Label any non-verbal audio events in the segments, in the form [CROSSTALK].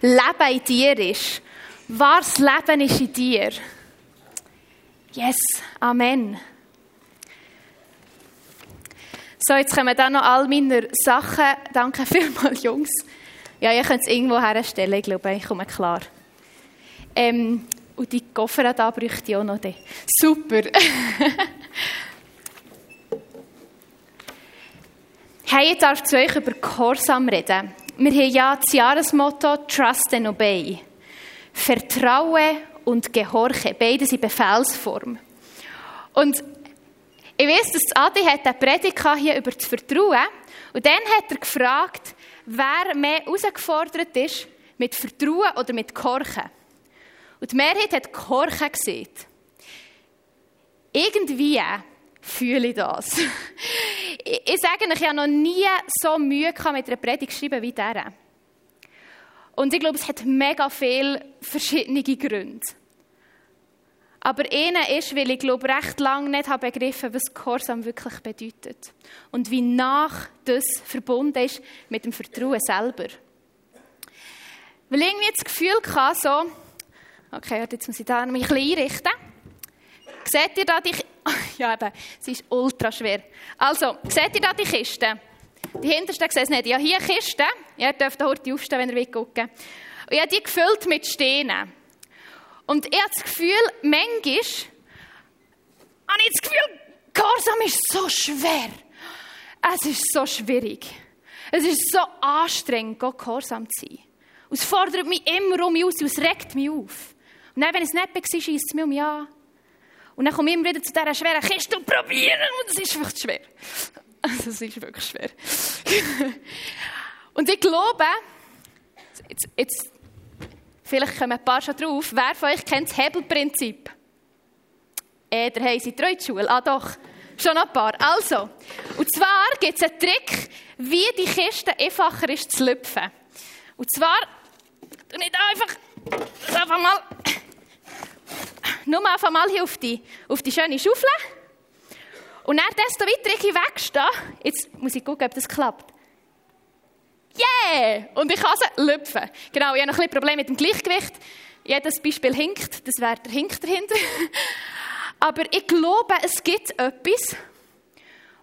Leben in dir ist. Wahres Leben ist in dir. Yes, Amen. So, jetzt kommen dann noch all meine Sachen. Danke vielmals, Jungs. Ja, ihr könnt es irgendwo herstellen, ich glaube, ich komme klar. Ähm, und die Koffer da bräuchte ich auch noch. Super. [LAUGHS] hey, ich darf zu euch über Gehorsam reden. Wir haben ja das Jahresmotto Trust and Obey. Vertraue und Gehorche. Beide sind Befehlsform. Und ich weiß, dass Adi hat eine Predigt hier über das Vertrauen. Und dann hat er gefragt, wer mehr herausgefordert ist, mit Vertrauen oder mit Gehorchen. Und die Mehrheit hat Gehorchen gesehen. Irgendwie fühle ich das. Ich sage euch, ich habe noch nie so Mühe mit einer Predigt geschrieben wie dieser. Und ich glaube, es hat mega viele verschiedene Gründe. Aber einer ist, weil ich glaube, recht lange nicht habe begriffen, was Gehorsam wirklich bedeutet. Und wie nach das verbunden ist mit dem Vertrauen selber. Weil ich irgendwie das Gefühl hatte, so, okay, jetzt muss ich da mich ein bisschen einrichten. Seht ihr da die, [LAUGHS] ja eben, sie ist ultra schwer. Also, seht ihr da die Kiste? Die hintersten sehen es nicht. Ja, hier Kiste. Ihr dürft heute aufstehen, wenn ihr wollt. Und ich habe die gefüllt mit Steinen. Und ich habe das Gefühl, manchmal habe ich das Gefühl, Gehorsam ist so schwer. Es ist so schwierig. Es ist so anstrengend, Gehorsam zu sein. Und es fordert mich immer um mich aus es regt mich auf. Und dann, wenn es nicht war, schießt es mich um mich an. Und dann komme ich immer wieder zu dieser schweren Kiste und probieren und es ist wirklich schwer. [LAUGHS] Also es ist wirklich schwer. [LAUGHS] und ich glaube, jetzt, jetzt, vielleicht kommen ein paar schon drauf, wer von euch kennt das Hebelprinzip? Äh, der haben sie die Schule. Ah doch, schon ein paar. Also, und zwar gibt es einen Trick, wie die Kiste einfacher ist zu lüpfen. Und zwar, du nicht einfach, einfach mal, nur einfach mal hier auf die, auf die schöne Schaufel. Und dann, desto weiter ich wegstehe, jetzt muss ich gucken, ob das klappt. Yeah! Und ich kann sie lüpfen. Genau, ich habe noch ein bisschen Problem mit dem Gleichgewicht. Jedes Beispiel hinkt, das wäre der Hink dahinter. [LAUGHS] Aber ich glaube, es gibt etwas,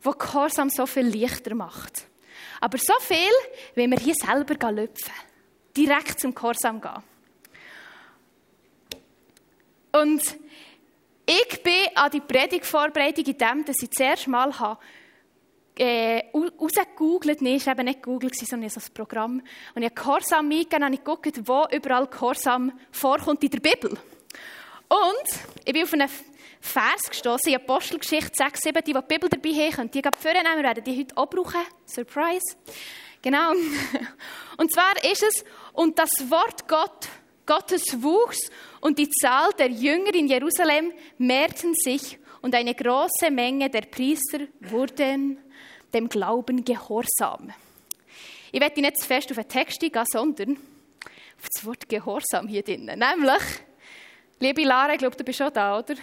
was Gehorsam so viel leichter macht. Aber so viel, wenn wir hier selber lüpfen. Direkt zum Gehorsam gehen. Und ich bin an die Predigtvorbereitung in dem, dass ich zuerst mal habe, äh, rausgegoogelt, nein, es war eben nicht Google, sondern so ein Programm. Und ich habe Gehorsam eingegeben und ich wo überall Gehorsam vorkommt in der Bibel. Und ich bin auf einen Vers gestoßen, in Apostelgeschichte 6, 7, die, die die Bibel dabei haben, können die gerade vornehmen, werden die heute auch brauchen. Surprise. Genau. [LAUGHS] Und zwar ist es, und das Wort Gott, Gottes wuchs und die Zahl der Jünger in Jerusalem mehrten sich und eine große Menge der Priester wurden dem Glauben gehorsam. Ich werde nicht zu fest auf den Text gehen, sondern auf das Wort Gehorsam hier drinnen. Nämlich, liebe Lara, ich glaube, du bist schon da, oder?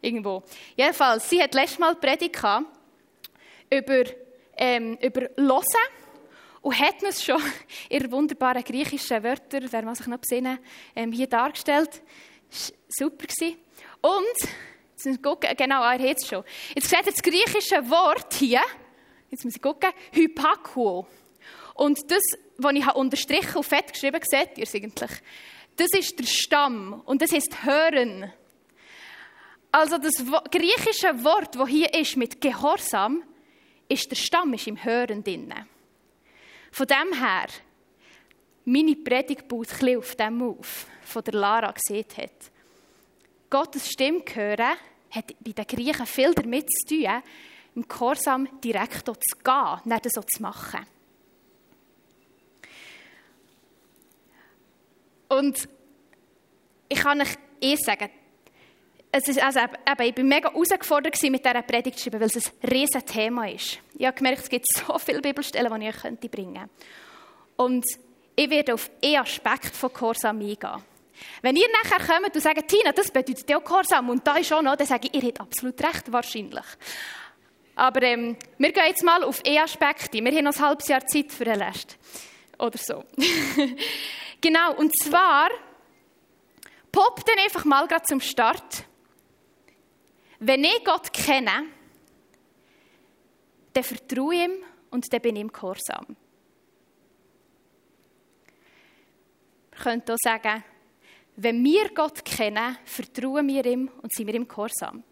Irgendwo. Jedenfalls, sie hat letztes Mal Predigt über, ähm, über Hören und hat uns schon [LAUGHS] ihre wunderbaren griechischen Wörter, wer man sich noch besinnen, ähm, hier dargestellt. Super. Und, jetzt gucken, genau, er hat es schon. Jetzt seht ihr das griechische Wort hier, jetzt muss ich gucken, Hypakuo. Und das, was ich unterstrichen und fett geschrieben seht ihr es eigentlich? Das ist der Stamm und das heißt hören. Also das griechische Wort, das hier ist mit Gehorsam, ist der Stamm, ist im Hören drinnen. Von dem her, meine Predigt baut ein auf dem auf, von der Lara gesehen hat. Gottes Stimme hören hat bei den Griechen viel damit zu tun, im Gehorsam direkt zu gehen, nicht so zu machen. Und ich kann euch eh sagen, es ist also, eben, ich war mega herausgefordert mit dieser Predigt schreiben, weil es ein riesiges Thema ist. Ich habe gemerkt, es gibt [LAUGHS] so viele Bibelstellen, die ich euch bringen könnte. Und ich werde auf einen Aspekt von Gehorsam eingehen. Wenn ihr nachher kommt und sagt, Tina, das bedeutet ja Gehorsam und da ist auch noch, dann sage ich, ihr habt absolut recht, wahrscheinlich. Aber ähm, wir gehen jetzt mal auf einen Aspekt Wir haben noch ein halbes Jahr Zeit für den Rest. Oder so. [LAUGHS] Genau, und zwar poppt dann einfach mal gerade zum Start. Wenn ich Gott kenne, dann vertraue ich ihm und dann bin ich ihm gehorsam. Man könnte auch sagen, wenn wir Gott kennen, vertrauen wir ihm und sind wir ihm gehorsam.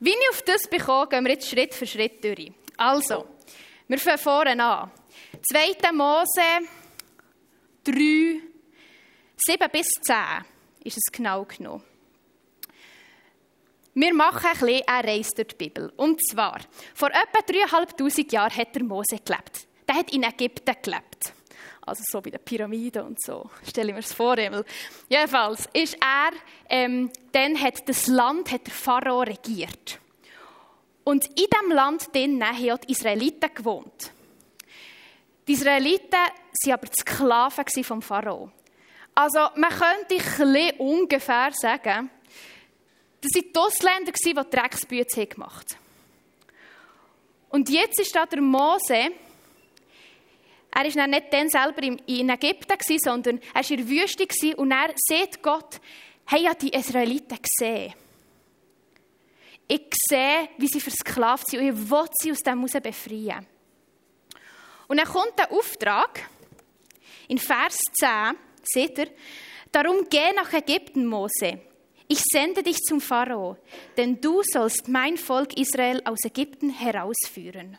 Wie ich auf das bekomme, gehen wir jetzt Schritt für Schritt durch. Also, wir fangen vorne an. 2. Mose 3, 7 bis 10 ist es genau genommen. Wir machen ein bisschen eine Reise durch die Bibel. Und zwar, vor etwa 3'500 Jahren hat der Mose gelebt. Der hat in Ägypten gelebt. Also so bei den Pyramiden und so. Stelle ich mir das vor. Jedenfalls ist er, ähm, dann hat das Land, hat der Pharao regiert. Und in diesem Land drinnen haben die Israeliten gewohnt. Die Israeliten waren aber die Sklaven vom Pharao. Also man könnte ungefähr sagen, das waren die Ausländer, die Drecksbüte gemacht haben. Und jetzt ist da der Mose, er war nicht dann selber in Ägypten, sondern er war in der Wüste und er sieht Gott, hey, ja die Israeliten gesehen. Ich sehe, wie sie versklavt sind und ich will sie aus dem heraus befreien. Und dann kommt der Auftrag, in Vers 10, seht ihr, darum geh nach Ägypten, Mose. Ich sende dich zum Pharao, denn du sollst mein Volk Israel aus Ägypten herausführen.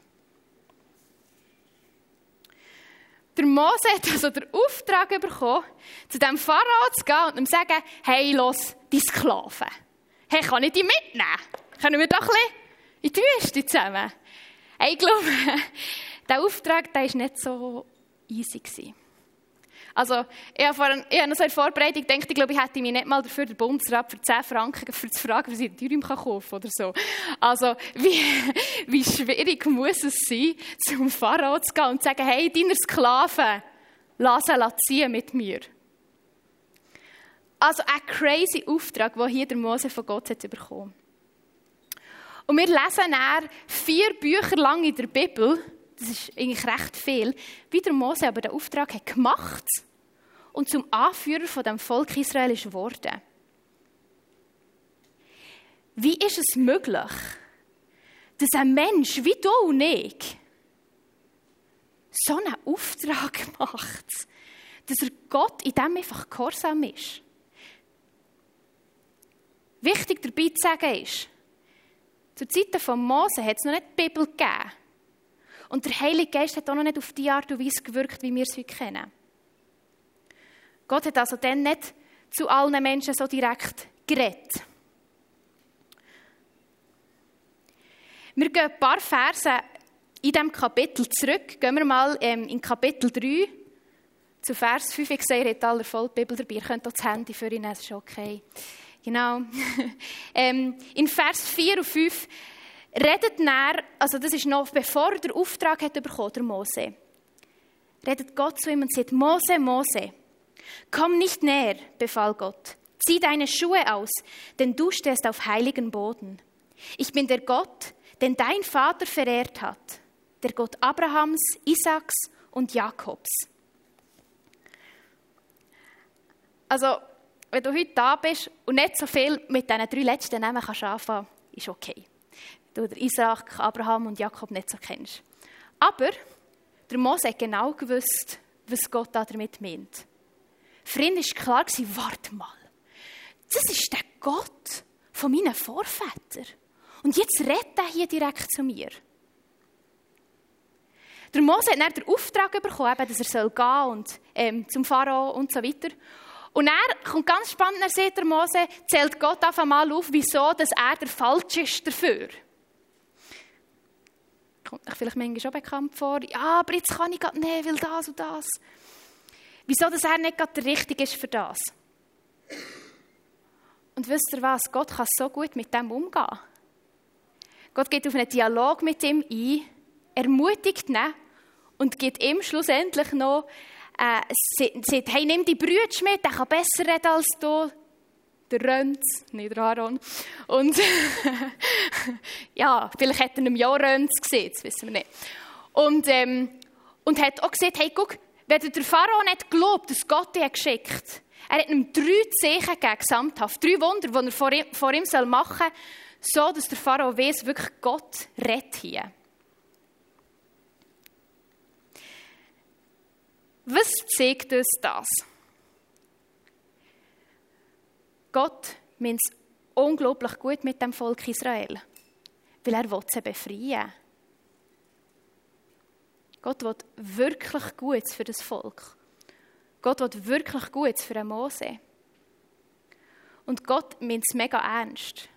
Der Mose hat also den Auftrag bekommen, zu dem Pharao zu gehen und ihm zu sagen, hey, los, die Sklaven. Hey, kann ich die mitnehmen? Können wir doch ein bisschen in die Wüste zusammen? Hey, ich glaube, [LAUGHS] der Auftrag der war nicht so easy. Also, ich habe, vor, ich habe noch so in Vorbereitung gedacht, ich glaube, ich hätte mich nicht mal dafür den Bundesrat für 10 Franken für zu fragen, was ich in Thüringen kaufen kann oder so. Also, wie, [LAUGHS] wie schwierig muss es sein, zum Pharao zu gehen und zu sagen, hey, deine Sklaven, lass sie ziehen mit mir. Also, ein crazy Auftrag, den hier der Mose von Gott hat bekommen. Und wir lesen dann vier Bücher lang in der Bibel, das ist eigentlich recht viel, wie der Mose aber den Auftrag hat gemacht und zum Anführer von dem Volk Israel ist geworden. Wie ist es möglich, dass ein Mensch wie du und ich so einen Auftrag [LAUGHS] macht, dass er Gott in dem einfach gehorsam ist? Wichtig dabei zu sagen ist, zu Zeiten von Mose hat es noch nicht die Bibel gegeben. Und der Heilige Geist hat auch noch nicht auf die Art und Weise gewirkt, wie wir es heute kennen. Gott hat also dann nicht zu allen Menschen so direkt geredet. Wir gehen ein paar Verse in diesem Kapitel zurück. Gehen wir mal ähm, in Kapitel 3 zu Vers 5. Ich sehe, ihr habt alle voll die Bibel dabei. Ihr könnt auch das Handy für ihn, das ist okay. Genau. [LAUGHS] ähm, in Vers 4 und 5 redet er, also das ist noch bevor er den Auftrag hat bekommen, der Mose, redet Gott zu ihm und sagt, Mose, Mose, komm nicht näher, befahl Gott. Zieh deine Schuhe aus, denn du stehst auf heiligen Boden. Ich bin der Gott, den dein Vater verehrt hat, der Gott Abrahams, Isaaks und Jakobs. Also, wenn du heute da bist und nicht so viel mit diesen drei letzten Namen kannst anfangen, ist okay. Du den Isaac, Abraham und Jakob nicht so kennst. Aber der Mose hat genau gewusst, was Gott damit meint. Für ihn war klar, warte mal, das ist der Gott von meinen Vorvätern. Und jetzt redet er hier direkt zu mir. Der Mose hat dann den Auftrag bekommen, dass er gehen soll und ähm, zum Pharao und so weiter. Und er kommt ganz spannend, er sieht der Mose, zählt Gott auf einmal auf, wieso dass er der Falsche ist dafür. Kommt euch vielleicht manchmal schon bekannt vor. Ja, aber jetzt kann ich gerade nicht, weil das und das. Wieso dass er nicht gerade der Richtige ist für das? Und wisst ihr was? Gott kann so gut mit dem umgehen. Gott geht auf einen Dialog mit ihm ein, ermutigt ihn und gibt ihm schlussendlich noch äh, sagt, hey, nimm die Brüder mit, der kann besser reden als du. Der Rönz, nicht der Aaron. Und [LAUGHS] ja, vielleicht hat er einem Jahr Rönz gesehen, das wissen wir nicht. Und, ähm, und hat auch gesagt, hey, guck, Wenn der Pharao nicht glaubt, dass Gott ihn geschickt er hat ihm drei Zeichen gegeben, gesamthaft. Drei Wunder, die er vor ihm, vor ihm machen soll, so dass der Pharao weiß, wirklich Gott rettet hier. Was zeigt uns das? Gott meint es unglaublich gut mit dem Volk Israel, weil er sie befreien. Gott will wirklich Gutes für das Volk. Gott will wirklich Gutes für einen Mose. Und Gott meint es mega ernst.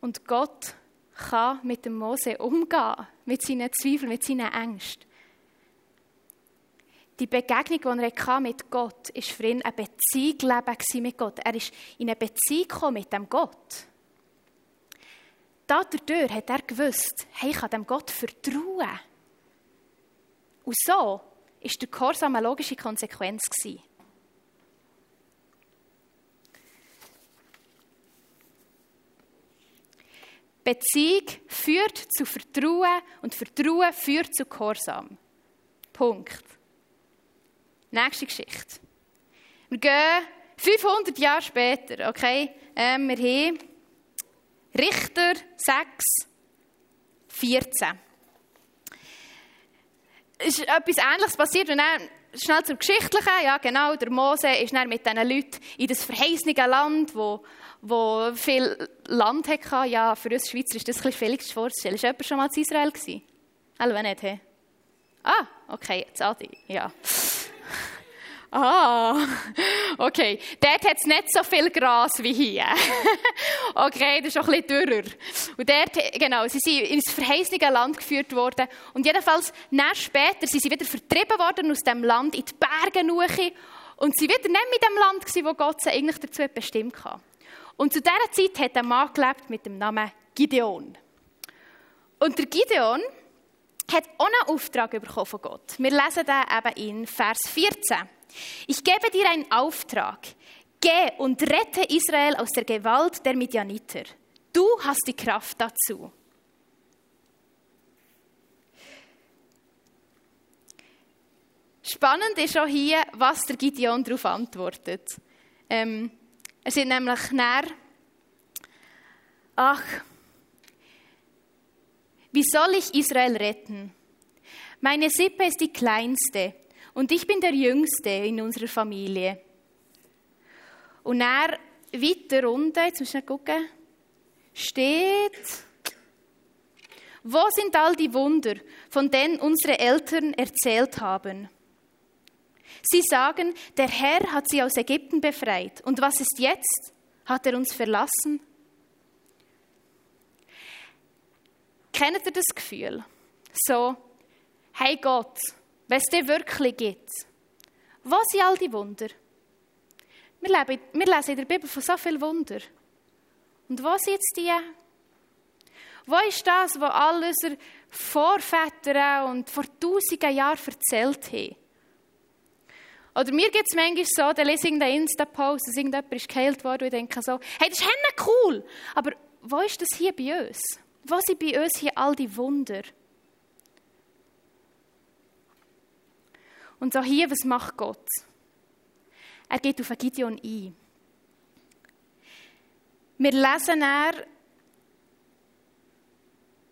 Und Gott kann mit dem Mose umgehen, mit seinen Zweifeln, mit seinen Ängsten. Die Begegnung, die er mit Gott war für ihn ein Beziehung mit Gott. Er ist in eine Beziehung mit dem Gott. Dadurch hat er gewusst, hey, ich kann dem Gott vertrauen. Und so war der Gehorsam eine logische Konsequenz. Beziehung führt zu Vertrauen und Vertrauen führt zu Gehorsam. Punkt. Nächste Geschichte. Wir gehen 500 Jahre später, okay? Ähm, wir haben Richter 6, 14. Es ist etwas Ähnliches passiert und dann schnell zum Geschichtlichen. Ja, genau, der Mose ist dann mit diesen Leuten in das verheißene Land, wo, wo viel Land hatte. Ja, für uns Schweizer ist das ein bisschen schwierig vorzustellen. Ist jemand schon mal in Israel gewesen? Hallo, nicht, hey? Ah, okay, jetzt Adi, ja. Ah, [LAUGHS] okay. Dort hat es nicht so viel Gras wie hier. [LAUGHS] okay, das ist auch ein bisschen dürrer. Und dort, genau, sie sind ins verheißene Land geführt worden. Und jedenfalls, nach später, sind sie wieder vertrieben worden aus dem Land in die Berge. Und sie wieder nicht mit dem Land gewesen, wo Gott sie eigentlich dazu bestimmt hat. Und zu dieser Zeit hat ein Mann gelebt mit dem Namen Gideon. Und der Gideon hat auch einen Auftrag bekommen von Gott. Wir lesen den eben in Vers 14. Ich gebe dir einen Auftrag. Geh und rette Israel aus der Gewalt der Midianiter. Du hast die Kraft dazu. Spannend ist auch hier, was der Gideon darauf antwortet. Ähm, er sind nämlich näher. Ach, wie soll ich Israel retten? Meine Sippe ist die kleinste und ich bin der Jüngste in unserer Familie. Und er weiter unten, jetzt muss ich gucken, steht, wo sind all die Wunder, von denen unsere Eltern erzählt haben? Sie sagen, der Herr hat sie aus Ägypten befreit. Und was ist jetzt? Hat er uns verlassen? Kennt ihr das Gefühl? So, hey Gott, wenn es dir wirklich gibt, wo sind all die Wunder? Wir, leben, wir lesen in der Bibel von so vielen Wunder. Und wo sind jetzt die? Wo ist das, was all unsere Vorväter und vor tausenden Jahren erzählt haben? Oder mir gibt es manchmal so, da lese ich irgendeinen Insta-Post, dass irgendjemand ist geheilt worden und ich denke so, hey, das ist cool, aber wo ist das hier bei uns? Wo sind bei uns hier all die Wunder? Und so hier, was macht Gott? Er geht auf Gideon ein. Wir lesen er.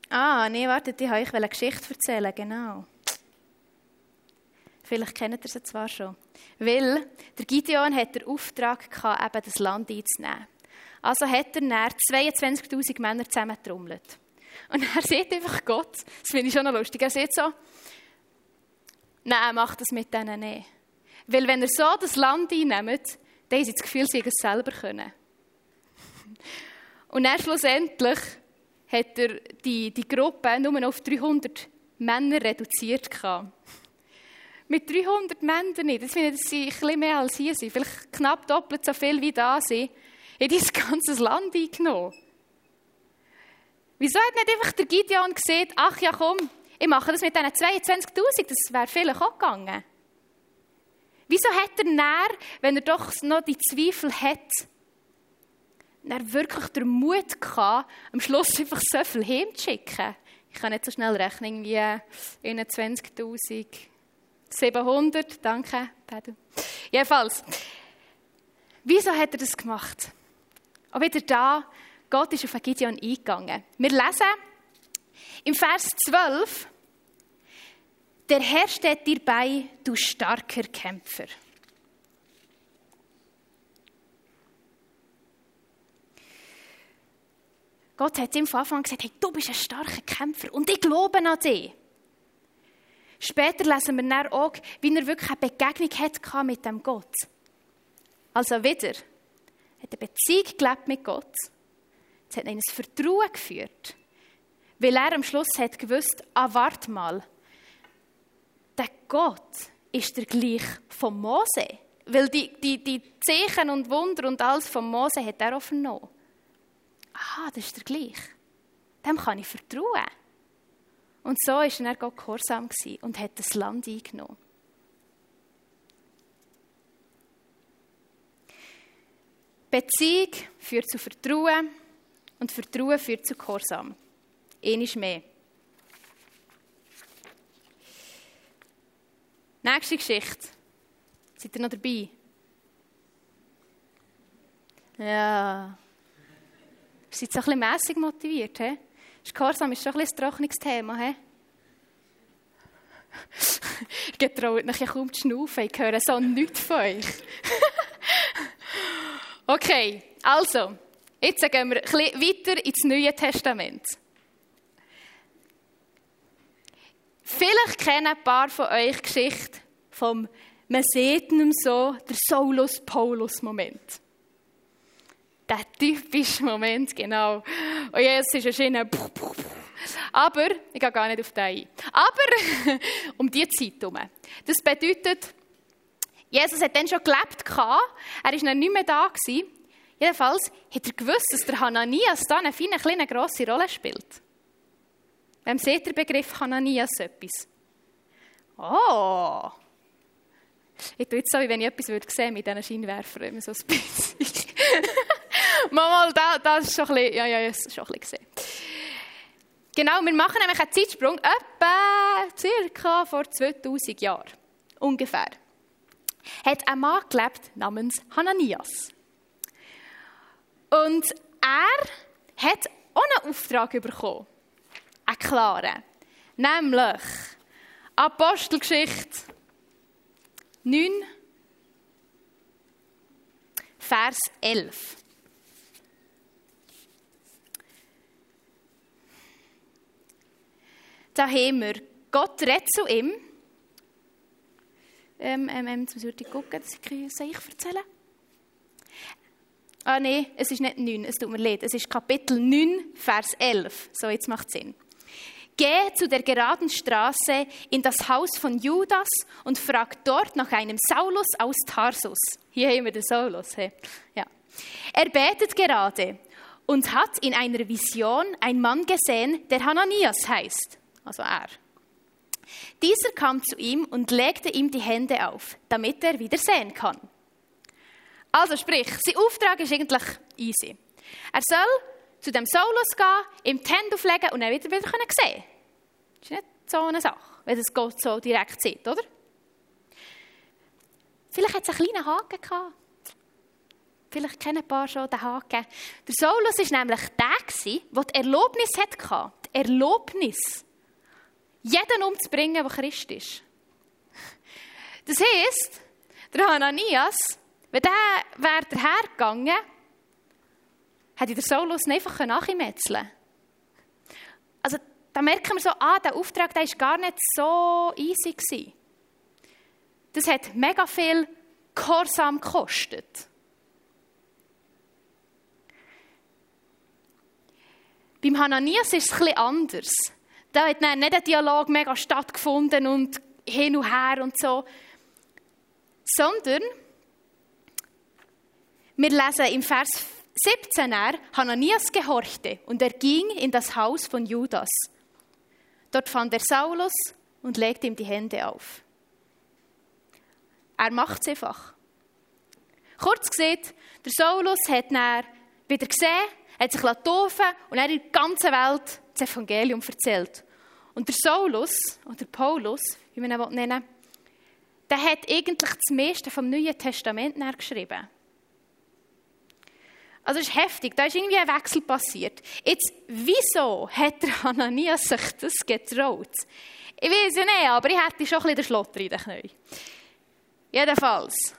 Ah, nee, wartet, ich wollte eine Geschichte erzählen, genau. Vielleicht kennt ihr sie zwar schon. Weil der Gideon hat den Auftrag gehabt, eben das Land einzunehmen. Also hat er näher 22.000 Männer zusammengetrommelt. Und er sieht einfach Gott, das finde ich schon noch lustig, er sieht so, Nein, macht das mit denen nicht. Weil wenn er so das Land einnimmt, dann haben sie das Gefühl, sie es selber können. Und dann schlussendlich hat er die, die Gruppe nur auf 300 Männer reduziert. Mit 300 Männern nicht. Das finde ich, dass sie ein bisschen mehr als hier sind. Vielleicht knapp doppelt so viel wie da sind. Hat das ganze Land eingenommen. Wieso hat nicht einfach der Gideon gesehen, ach ja komm, ich mache das mit diesen 22'000, das wäre vielleicht auch gegangen. Wieso hat er näher, wenn er doch noch die Zweifel hat, er wirklich den Mut gehabt, am Schluss einfach so viel heimzuschicken? Ich kann nicht so schnell rechnen, wie 21.700. Danke, Pedro. Jedenfalls, wieso hat er das gemacht? Auch wieder da, Gott ist auf Gideon eingegangen. Wir lesen im Vers 12, der Herr steht dir bei, du starker Kämpfer. Gott hat ihm von Anfang an gesagt, hey, du bist ein starker Kämpfer und ich glaube an dich. Später lesen wir dann auch, wie er wirklich eine Begegnung hatte mit dem Gott. Also wieder, hat eine Beziehung gelebt mit Gott. Es hat ihn ein Vertrauen geführt. Weil er am Schluss hat gewusst, ah, warte mal, der Gott ist der gleich von Mose. Weil die, die, die Zeichen und Wunder und alles von Mose hat er auch vernommen aha, das ist der gleich. Dem kann ich vertrauen. Und so war er Gott gehorsam und hat das Land eingenommen. Beziehung führt zu Vertrauen und Vertrauen führt zu Gehorsam. Eines mehr. Nächste Geschichte. Seid ihr noch dabei? Ja. Ihr seid so ein bisschen mässig motiviert. He? Gehorsam ist schon ein, bisschen ein trockenes Thema. He? [LAUGHS] Ihr traut euch kaum zu schnaufen. Ich höre so nichts von euch. [LAUGHS] okay, also, jetzt gehen wir ein bisschen weiter ins Neue Testament. Vielleicht kennen ein paar von euch die Geschichte vom man sieht ihm so, der Saulus-Paulus-Moment der typische Moment, genau. Und jetzt ist erschienen. Aber, ich gehe gar nicht auf den ein. Aber, [LAUGHS] um die Zeit herum. Das bedeutet, Jesus hat dann schon gelebt, er war noch nicht mehr da. Jedenfalls hat er gewusst, dass der Hananias da eine feine, kleine, grosse Rolle spielt. Wem seht der Begriff Hananias etwas? Oh! Ich tue jetzt so, wie wenn ich etwas würde sehen mit diesen Scheinwerfern, immer so ein bisschen. [LAUGHS] mal, da, das ist schon ein bisschen, ja, ja, ist schon ein bisschen gesehen. Genau, wir machen nämlich einen Zeitsprung, etwa circa vor 2000 Jahren, ungefähr. Hat ein Mann gelebt namens Hananias. Und er hat auch einen Auftrag bekommen. Einen klaren. Nämlich Apostelgeschichte 9, Vers 11. Da haben wir, Gott redet zu ihm. Ähm, ähm, ähm, jetzt muss ich gucken, dass ich es erzählen Ah nein, es ist nicht 9, es tut mir leid. Es ist Kapitel 9, Vers 11. So, jetzt macht es Sinn. Geh zu der geraden Straße in das Haus von Judas und frag dort nach einem Saulus aus Tarsus. Hier haben wir den Saulus. Hey. Ja. Er betet gerade und hat in einer Vision einen Mann gesehen, der Hananias heißt also er. Dieser kam zu ihm und legte ihm die Hände auf, damit er wieder sehen kann. Also sprich, sein Auftrag ist eigentlich easy. Er soll zu dem Saulus gehen, ihm die Hände auflegen und dann wieder, wieder können. Das ist nicht so eine Sache, wenn das Gott so direkt sieht, oder? Vielleicht hat es einen kleinen Haken gehabt. Vielleicht kennen ein paar schon den Haken. Der Saulus war nämlich der, der die Erlaubnis hatte. Die Erlaubnis jeden umzubringen, der Christ ist. Das heisst, der Hananias, wenn der wäre dahergegangen, hätte der Saulus ihn einfach nachmetzeln Also, da merken wir so, ah, der Auftrag der ist gar nicht so easy gewesen. Das hat mega viel Gehorsam gekostet. Beim Hananias ist es etwas anders. Da hat nicht ein Dialog mega stattgefunden und hin und her und so, sondern wir lesen im Vers 17 er, Hananias gehorchte und er ging in das Haus von Judas. Dort fand er Saulus und legte ihm die Hände auf. Er macht es einfach. Kurz gesagt, der Saulus hat dann wieder gesehen, hat sich taufen und er in der ganzen Welt das Evangelium erzählt. Und der Saulus, oder Paulus, wie man ihn nennen will, der hat eigentlich das meiste vom Neuen Testament geschrieben. Also es ist heftig, da ist irgendwie ein Wechsel passiert. Jetzt, wieso hat der Hananias sich das getraut? Ich weiß ja nicht, aber ich hätte schon ein bisschen den Schlotter in den Knien. Jedenfalls,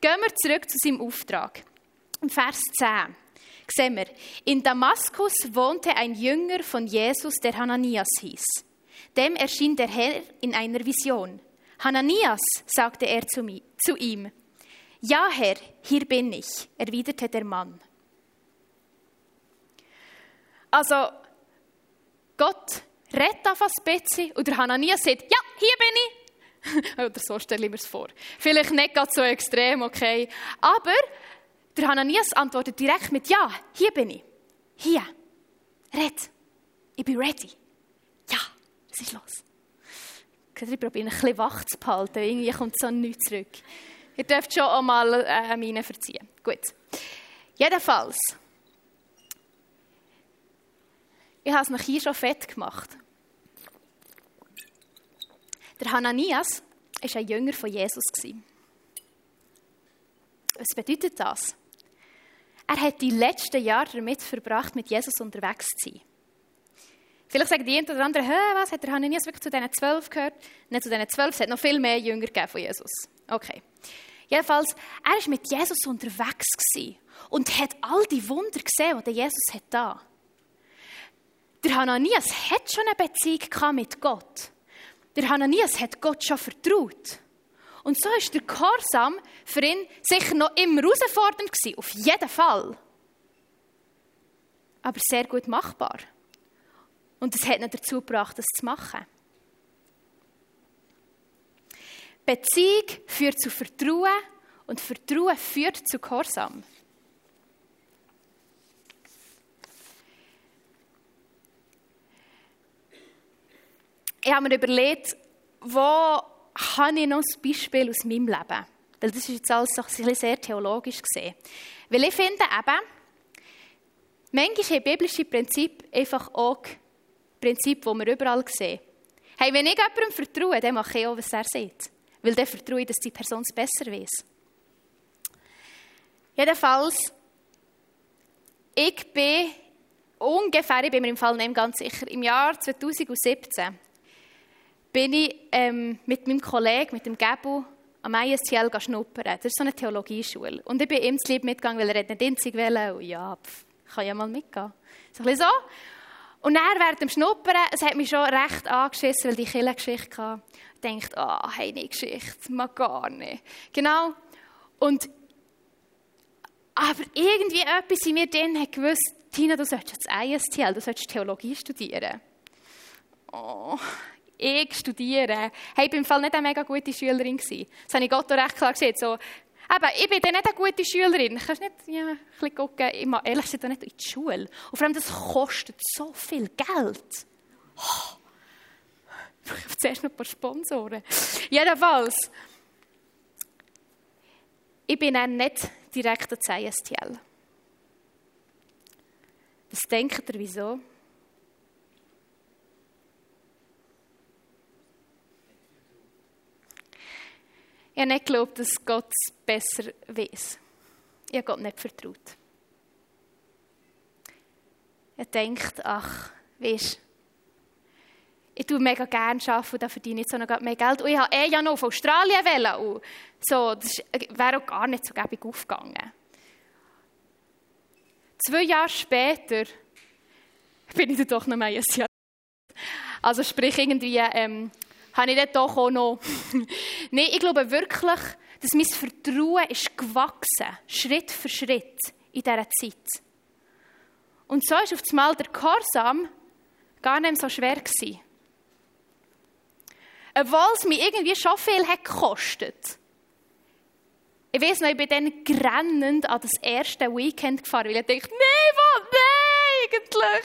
gehen wir zurück zu seinem Auftrag. Im Vers 10 sehen wir, in Damaskus wohnte ein Jünger von Jesus, der Hananias hieß. Dem erschien der Herr in einer Vision. Hananias, sagte er zu ihm. Ja, Herr, hier bin ich, erwiderte der Mann. Also, Gott redet auf ein bisschen und der Hananias sagt, ja, hier bin ich. [LAUGHS] Oder so stelle ich mir es vor. Vielleicht nicht ganz so extrem, okay. Aber der Hananias antwortet direkt mit Ja, hier bin ich. Hier. Red. Ich bin ready. Ja, es ist los. Ich probiere ein bisschen wach zu behalten. Irgendwie kommt so nichts zurück. Ihr dürft schon auch mal äh, meine verziehen. Gut. Jedenfalls. Ich habe es noch hier schon fett gemacht. Der Hananias war ein Jünger von Jesus. Was bedeutet das? Er hat die letzten Jahre damit verbracht, mit Jesus unterwegs zu sein. Vielleicht sagen die einen oder anderen, was, hat der Hananias wirklich zu diesen zwölf gehört? Nicht zu diesen zwölf, es hat noch viel mehr Jünger von Jesus. Okay. Jedenfalls, er war mit Jesus unterwegs und hat all die Wunder gesehen, die Jesus hat da. Der Hananias hat schon eine Beziehung mit Gott. Der Hananias hat Gott schon vertraut. Und so ist der Gehorsam für ihn sicher noch immer herausfordernd gewesen, auf jeden Fall. Aber sehr gut machbar. Und es hat ihn dazu gebracht, das zu machen. Beziehung führt zu Vertrauen und Vertrauen führt zu Gehorsam. Ich habe mir überlegt, wo habe ich noch ein Beispiel aus meinem Leben? Weil das ist jetzt alles so ein sehr theologisch gesehen. Weil ich finde eben, manchmal haben biblische Prinzip einfach auch Prinzip, die wir überall sehen. Hey, wenn ich jemandem vertraue, dann mache ich auch, was er sagt. Weil dann vertraue ich, dass die Person es besser weiß. Jedenfalls, ich bin ungefähr, ich bin mir im Fall nicht ganz sicher, im Jahr 2017 bin ich ähm, mit meinem Kollegen, mit dem Gabu, am ISTL schnuppern. Das ist so eine Theologieschule. Und ich bin ihm zu lieb mitgegangen, weil er nicht einzig wollte. Und ja, pff, ich kann ja mal mitgehen. So ein bisschen so. Und dann während dem Schnuppern, es hat mich schon recht angeschissen, weil die Killengeschichte hatte. Dachte, ah, oh, nicht Geschichte, mag gar nicht. Genau. Und, aber irgendwie etwas in mir drin hat gewusst, Tina, du solltest jetzt ISTL, du solltest Theologie studieren. Oh, ich studiere. Hey, ich war im Fall nicht eine mega gute Schülerin. Das habe ich Gott auch recht klar gesehen. So, eben, ich bin dann nicht eine gute Schülerin. Kannst nicht ja, ein bisschen gucken. Ich mag ehrlich gesagt nicht in die Schule. Und vor allem, das kostet so viel Geld. Oh. Ich brauche [LAUGHS] zuerst noch ein paar Sponsoren. Jedenfalls. Ich bin dann nicht direkt an ISTL. Was denkt ihr, wieso? Ich habe nicht geglaubt, dass Gott es besser weiß. Ich habe Gott nicht vertraut. Er denkt, ach, weißt ich tue mega gerne arbeiten und da verdiene ich so noch mehr Geld. Und ich habe eh ja noch auf Australien wollen. Und so, das wäre auch gar nicht so gäbig aufgegangen. Zwei Jahre später [LAUGHS] bin ich dann doch noch ein Jahr. [LAUGHS] Also sprich irgendwie ähm, habe ich dort doch auch noch. [LAUGHS] Nein, ich glaube wirklich, dass mein Vertrauen ist gewachsen, Schritt für Schritt in dieser Zeit. Und so ist auf einmal der Gehorsam gar nicht so schwer gewesen. Obwohl es mir irgendwie schon viel hat gekostet. Ich weiß noch, ich bin dann grennend an das erste Weekend gefahren, weil ich dachte, nein, was, nein! eigentlich?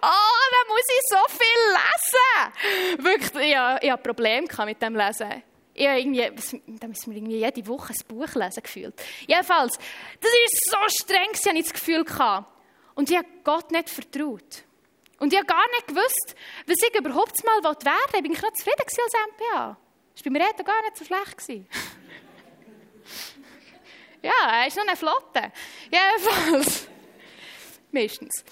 Oh, da muss ich so viel lesen. Wirklich, ja, ich hatte Probleme mit dem Lesen. Ich habe irgendwie, da müssen wir irgendwie jede Woche ein Buch lesen gefühlt. Jedenfalls, das ist so streng, ich habe das Gefühl gehabt. Und ich habe Gott nicht vertraut. Und ich habe gar nicht gewusst, was ich überhaupt mal werden wollte. Ich bin noch zufrieden als MPA. Das war bei mir eh gar nicht so schlecht. [LAUGHS] ja, er ist noch eine Flotte. Jedenfalls. [LAUGHS] Meistens. [LAUGHS]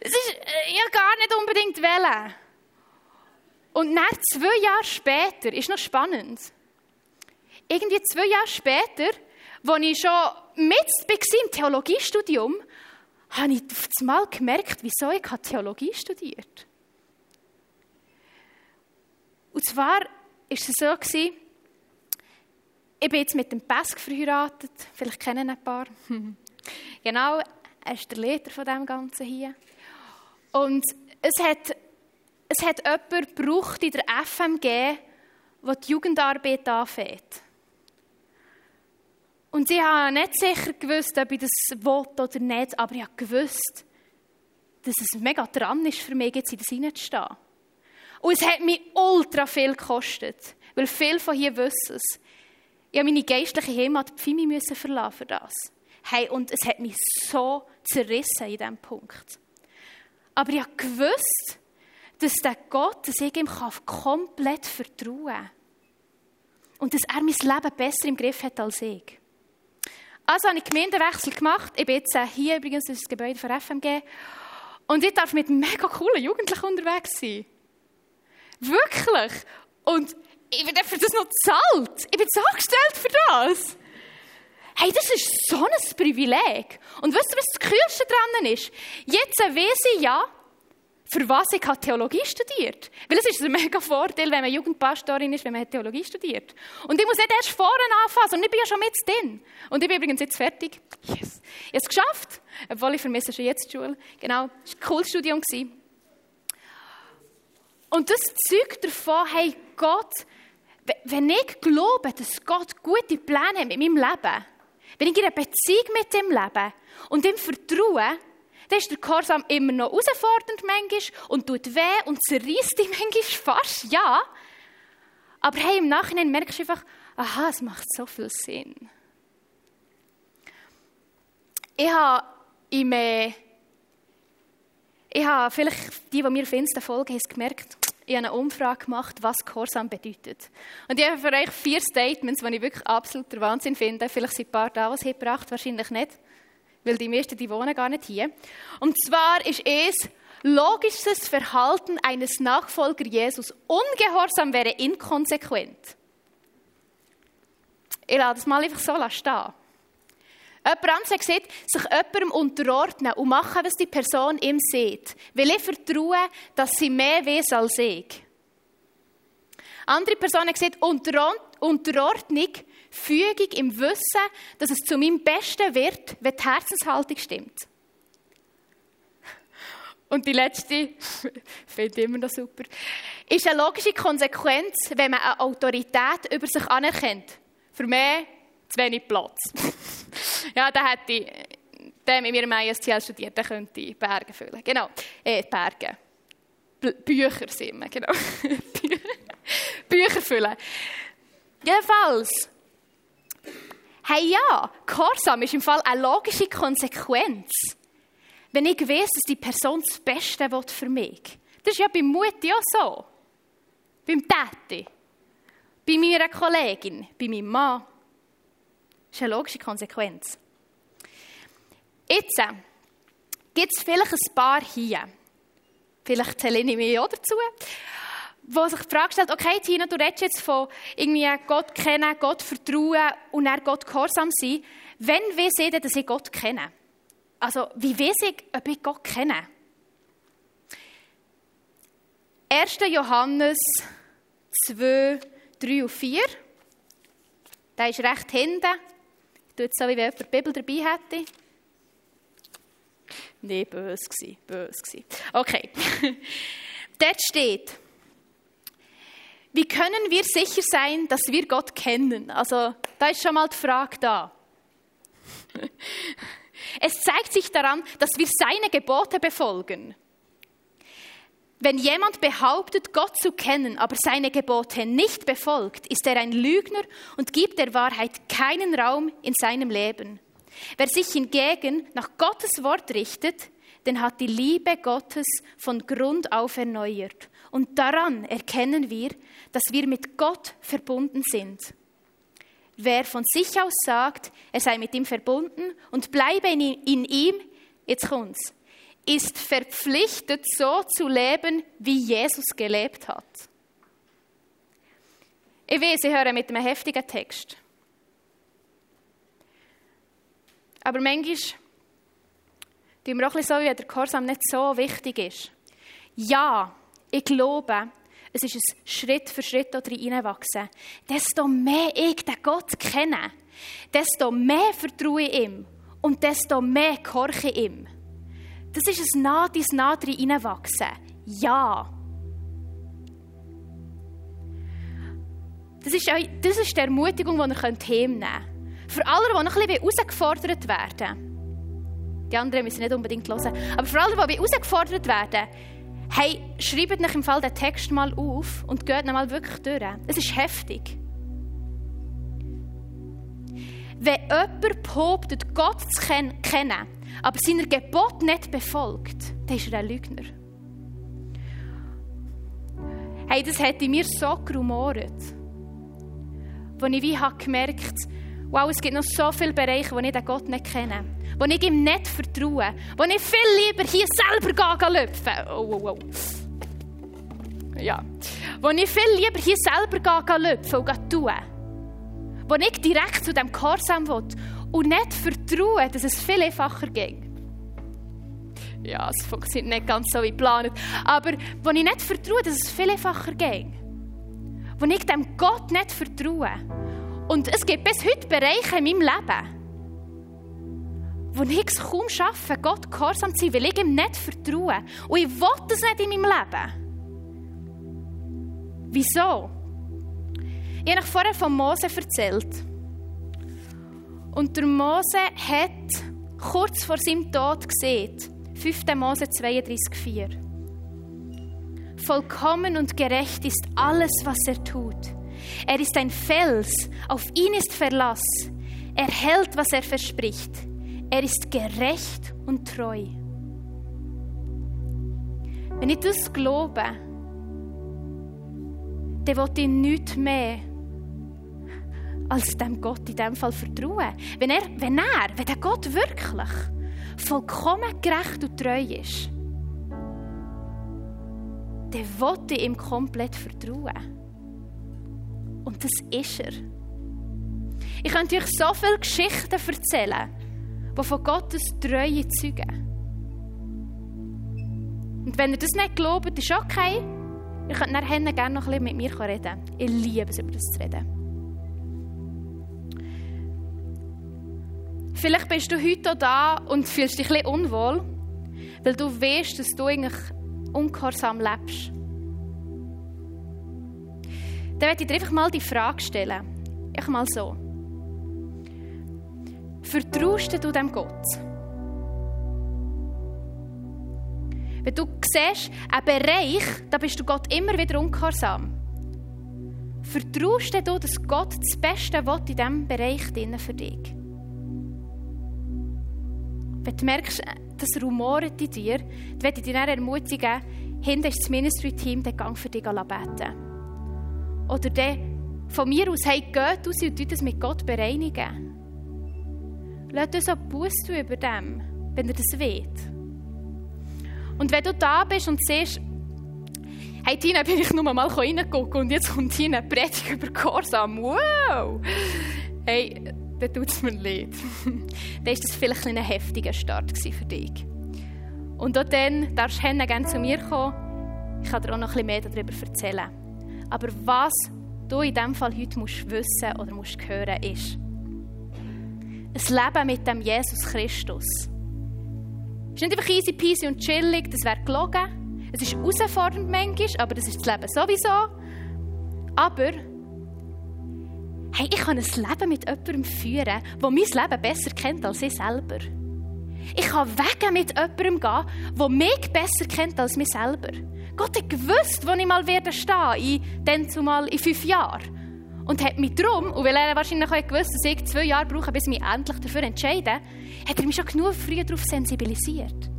es ist ja gar nicht unbedingt wählen. Und nach zwei Jahre später, ist noch spannend, irgendwie zwei Jahre später, als ich schon mit im Theologiestudium habe ich auf einmal gemerkt, wieso ich Theologie studiert Und zwar war es so, ich bin jetzt mit dem Pesk verheiratet, vielleicht kennen ein paar. [LAUGHS] genau, er ist der Leiter von dem Ganzen hier. Und es hat, es hat jemanden gebraucht in der FMG, der die Jugendarbeit anfängt. Und ich habe nicht sicher gewusst, ob ich das wollte oder nicht, aber ich habe gewusst, dass es mega dran ist für mich, jetzt in das hineinzustehen. Und es hat mich ultra viel gekostet, weil viele von hier wissen es. Ich habe meine geistliche Heimat Pfimi müssen verlassen für das. Hey, und es hat mich so zerrissen in diesem Punkt. Aber ich habe gewusst, dass der Gott, dass ich ihm komplett vertrauen kann. Und dass er mein Leben besser im Griff hat als ich. Also habe ich Gemeindewechsel gemacht. Ich bin jetzt äh, hier übrigens, das ist das Gebäude von FMG. Und ich darf mit mega coolen Jugendlichen unterwegs sein. Wirklich. Und ich bin für das noch zahlt. Ich bin angestellt für das. Hey, das ist so ein Privileg. Und weißt du, was das Kühlste dran ist? Jetzt weiß ich ja, für was ich Theologie studiert Weil es ist ein mega Vorteil, wenn man Jugendpastorin ist, wenn man Theologie studiert. Und ich muss nicht erst vorne anfangen, sondern ich bin ja schon mit drin. Und ich bin übrigens jetzt fertig. Yes. Ich habe es geschafft, obwohl ich vermisse schon jetzt die Schule. Genau, es war ein cooles Studium. Und das zeugt davon, hey Gott, wenn ich glaube, dass Gott gute Pläne hat mit meinem Leben, wenn ich in einer Beziehung mit ihm lebe und ihm vertraue, dann ist der Gehorsam immer noch herausfordernd manchmal und tut weh und zerreißt dich [LAUGHS] manchmal fast, ja. Aber hey, im Nachhinein merkst du einfach, aha, es macht so viel Sinn. Ich habe im, äh, ich habe vielleicht die, die mir auf Insta folgen, haben gemerkt, ich habe eine Umfrage gemacht, was Gehorsam bedeutet. Und ich habe für euch vier Statements, die ich wirklich absoluter Wahnsinn finde. Vielleicht sind ein paar da, was gebracht, wahrscheinlich nicht weil die meisten, die wohnen gar nicht hier. Und zwar ist es logisches Verhalten eines Nachfolger Jesus. Ungehorsam wäre inkonsequent. Ich lasse das mal einfach so stehen. Jemand anderes gesagt, sich jemandem unterordnen und machen, was die Person ihm sieht. Weil ich vertraue, dass sie mehr weiß als ich. Andere Personen haben gesagt, Unterordnung Fügung im Wissen, dass es zu meinem Besten wird, wenn die Herzenshaltung stimmt. Und die letzte, [LAUGHS] finde ich immer noch super, ist eine logische Konsequenz, wenn man eine Autorität über sich anerkennt. Für mich zu wenig Platz. [LAUGHS] ja, da hätte ich, mit mir im ISTL studiert, der könnte ich Berge füllen. Genau, äh, Berge. Bücher sind wir, genau. [LAUGHS] Bücher füllen. Jedenfalls, Hey ja, Gehorsam ist im Fall eine logische Konsequenz. Wenn ich weiß, dass die Person das Beste will für mich Das ist ja bei Mutti auch so. Beim Täti. Bei meiner Kollegin. Bei meinem Mann. Das ist eine logische Konsequenz. Jetzt äh, gibt es vielleicht ein paar hier. Vielleicht zähle ich mich auch dazu wo sich die Frage stellt, okay, Tina, du redest jetzt von irgendwie Gott kennen, Gott vertrauen und er Gott gehorsam sein. Wenn ich denn, dass ich Gott kenne? Also, wie weiß ich, ob ich Gott kenne? 1. Johannes 2, 3 und 4. Der ist recht hinten. Ich tue es so, wie wenn jemand die Bibel dabei hätte. Nein, böse gewesen, böse gewesen. Okay. [LAUGHS] Dort steht, wie können wir sicher sein, dass wir Gott kennen? Also, da ist schon mal die Frage da. [LAUGHS] Es zeigt sich daran, dass wir seine Gebote befolgen. Wenn jemand behauptet, Gott zu kennen, aber seine Gebote nicht befolgt, ist er ein Lügner und gibt der Wahrheit keinen Raum in seinem Leben. Wer sich hingegen nach Gottes Wort richtet, den hat die Liebe Gottes von Grund auf erneuert. Und daran erkennen wir, dass wir mit Gott verbunden sind. Wer von sich aus sagt, er sei mit ihm verbunden und bleibe in, ihm, jetzt kommt's, ist verpflichtet, so zu leben, wie Jesus gelebt hat. Ich weiß, Sie hören mit einem heftigen Text. Aber manchmal tun wir auch ein bisschen so, wie der Gehorsam nicht so wichtig ist. Ja, ich glaube, es ist ein Schritt für Schritt dort hineinwachsen. Desto mehr ich den Gott kenne, desto mehr vertraue ich ihm und desto mehr gehorche ich ihm. Das ist ein nah ins nah hineinwachsen. Ja. Das ist, das ist die Ermutigung, die ihr heimnehmen könnt. Für alle, die noch ein bisschen herausgefordert werden. Die anderen müssen nicht unbedingt hören. Aber für alle, die herausgefordert werden, Hey, schreibt euch im Fall den Text mal auf und geht ihn mal wirklich durch. Es ist heftig. Wenn jemand behauptet, Gott zu kennen, aber seiner Gebot nicht befolgt, dann ist er ein Lügner. Hey, das in mir so gerumort, wo ich wie habe wow, es gibt noch so viele Bereiche, wo ich den Gott nicht kenne wo ich ihm nicht vertraue, wo ich viel lieber hier selber lüpfen oh, oh, oh. Ja. Wo ich viel lieber hier selber lüpfen und tun Wo ich direkt zu dem Gehorsam will und nicht vertraue, dass es viel einfacher geht. Ja, es funktioniert nicht ganz so wie geplant. Aber wo ich nicht vertraue, dass es viel einfacher geht. Wo ich dem Gott nicht vertraue. Und es gibt bis heute Bereiche in meinem Leben, wo ich es kaum schaffe, Gott gehorsam zu sein, weil ich ihm nicht vertraue. Und ich will das nicht in meinem Leben. Wieso? Ich habe euch vorher von Mose erzählt. Und der Mose hat kurz vor seinem Tod gesehen, 5. Mose 32,4. Vollkommen und gerecht ist alles, was er tut. Er ist ein Fels, auf ihn ist Verlass. Er hält, was er verspricht. Er ist gerecht und treu. Wenn ich das glaube, dann will ich nichts mehr als dem Gott in diesem Fall vertrauen. Wenn er, wenn er, wenn der Gott wirklich vollkommen gerecht und treu ist, dann will ich ihm komplett vertrauen. Und das ist er. Ich könnte euch so viele Geschichten erzählen, die von Gottes Treue zeugen. Und wenn ihr das nicht glaubt, ist okay. Ihr könnt nachher gerne noch ein bisschen mit mir reden. Ich liebe es, über das zu reden. Vielleicht bist du heute da und fühlst dich ein bisschen unwohl, weil du weißt, dass du eigentlich ungehorsam lebst. Dann werde ich dir einfach mal die Frage stellen. Ich mal so. Vertraust du dem Gott? Wenn du siehst, einen Bereich, da bist du Gott immer wieder ungehorsam. Vertraust du, dass Gott das Beste will in diesem Bereich für dich? Wenn du merkst, das rumort in dir, dann werde ich dir ermutigen, hinten ist das Ministry-Team, den Gang für dich beten. Oder dann von mir aus, hey, geht raus und das mit Gott bereinigen. Lass uns auch Buß tun über dem, wenn er das weht. Und wenn du da bist und siehst, hey Tina, bin ich nur mal reingeguckt und jetzt kommt eine Predigt über Gehorsam. Wow! Hey, dann tut es mir leid. [LAUGHS] dann war das vielleicht ein heftiger Start für dich. Und auch dann darfst du gerne zu mir kommen. Ich kann dir auch noch ein bisschen mehr darüber erzählen. Aber was du in diesem Fall heute musst wissen oder musst hören, ist, ein Leben mit dem Jesus Christus. Es ist nicht einfach easy peasy und chillig, das wäre gelogen. Es ist herausfordernd manchmal, aber das ist das Leben sowieso. Aber hey, ich kann ein Leben mit jemandem führen, der mein Leben besser kennt als ich selber. Ich kann Wege mit jemandem gehen, der mich besser kennt als mich selber. Gott hat gewusst, wo ich mal werde stehen, in, dann zumal in fünf Jahren. Und hat mich darum, und weil er wahrscheinlich auch gewusst dass ich zwei Jahre brauche, bis ich mich endlich dafür entscheide, hat er mich schon genug früh darauf sensibilisiert.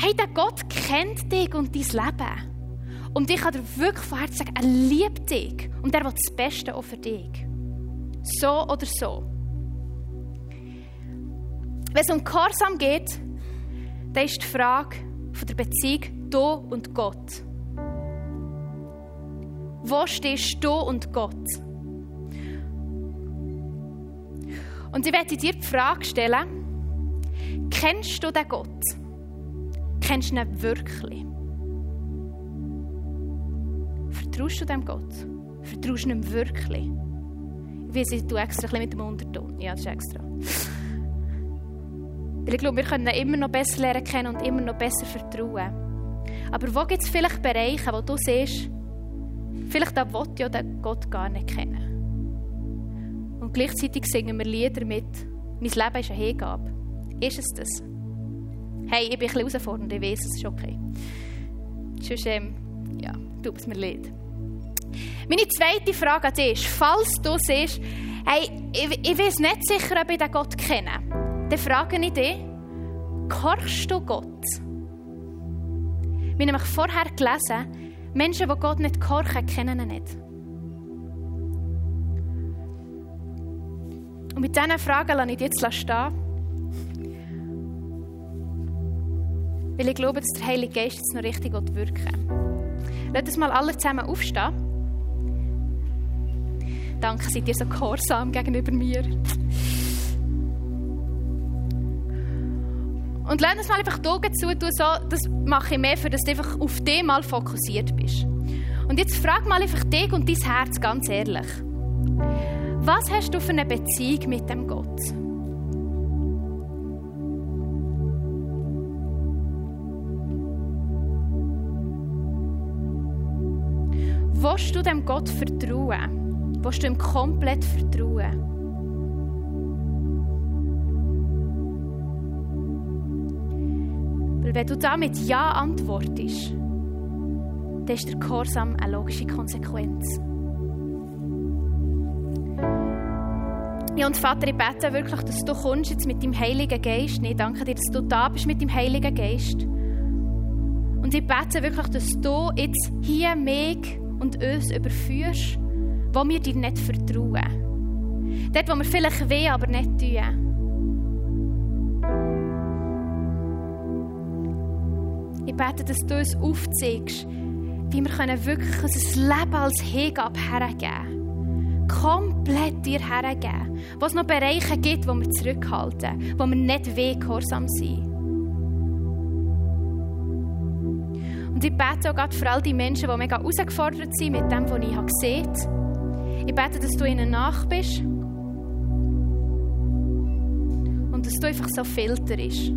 Hey, der Gott kennt dich und dein Leben. Und ich kann dir wirklich von Herzen sagen, er liebt dich. Und er will das Beste auch für dich. So oder so. Wenn es um Gehorsam geht, dann ist die Frage von der Beziehung du und Gott. Wo stehst du und Gott? Und ich werde dir die Frage stellen, kennst du den Gott? Kennst du ihn wirklich? Vertraust du dem Gott? Vertraust du ihm wirklich? Ich weiß, du extra ein bisschen mit dem Unterton. Ja, das ist extra. Weil ich glaube, wir können ihn immer noch besser lernen kennen und immer noch besser vertrauen. Aber wo gibt es vielleicht Bereiche, wo du siehst, vielleicht da will ja den Gott gar nicht kennen. Und gleichzeitig singen wir Lieder mit, mein Leben ist eine Hingabe. Ist es das? Hey, ich bin ein bisschen herausfordernd, ich weiß, es ist okay. Sonst, ähm, ja, tut es mir leid. Meine zweite Frage an dich ist, falls du siehst, hey, ich, ich weiß nicht sicher, ob ich den Gott kenne, dann frage ich dich, gehorchst du Gott? Wir haben nämlich vorher gelesen, Menschen, die Gott nicht gehorchen, kennen ihn nicht. Und mit diesen Fragen lasse ich dich jetzt stehen. Weil ich glaube, dass der Heilige Geist jetzt noch richtig wirken will. Lass uns mal alle zusammen aufstehen. Danke, seid ihr so gehorsam gegenüber mir. Und lass uns mal einfach die Augen zu tun, so, das mache ich mehr, für dass du einfach auf dich mal fokussiert bist. Und jetzt frag mal einfach dich und dein Herz ganz ehrlich. Was hast du für eine Beziehung mit dem Gott? Willst du dem Gott vertrauen? Willst du ihm komplett vertrauen? Weil wenn du damit Ja antwortest, dann ist der Gehorsam eine logische Konsequenz. Ja, und Vater, ich bete wirklich, dass du kommst jetzt mit dem Heiligen Geist. Ich danke dir, dass du da bist mit dem Heiligen Geist. Und ich bete wirklich, dass du jetzt hier mich und uns überführst wo wir dir nicht vertrauen. Dort, wo wir vielleicht weh, aber nicht tun. Ich bete, dass du uns aufzeigst, wie wir wirklich unser Leben als Hingabe hergeben können. Komplett dir hergeben. Wo es noch Bereiche gibt, wo wir zurückhalten, wo wir nicht wehgehorsam sind. Und ich bete auch gerade für all die Menschen, die mega herausgefordert sind mit dem, was ich gesehen habe ich bete, dass du ihnen nach bist und dass du einfach so filterst.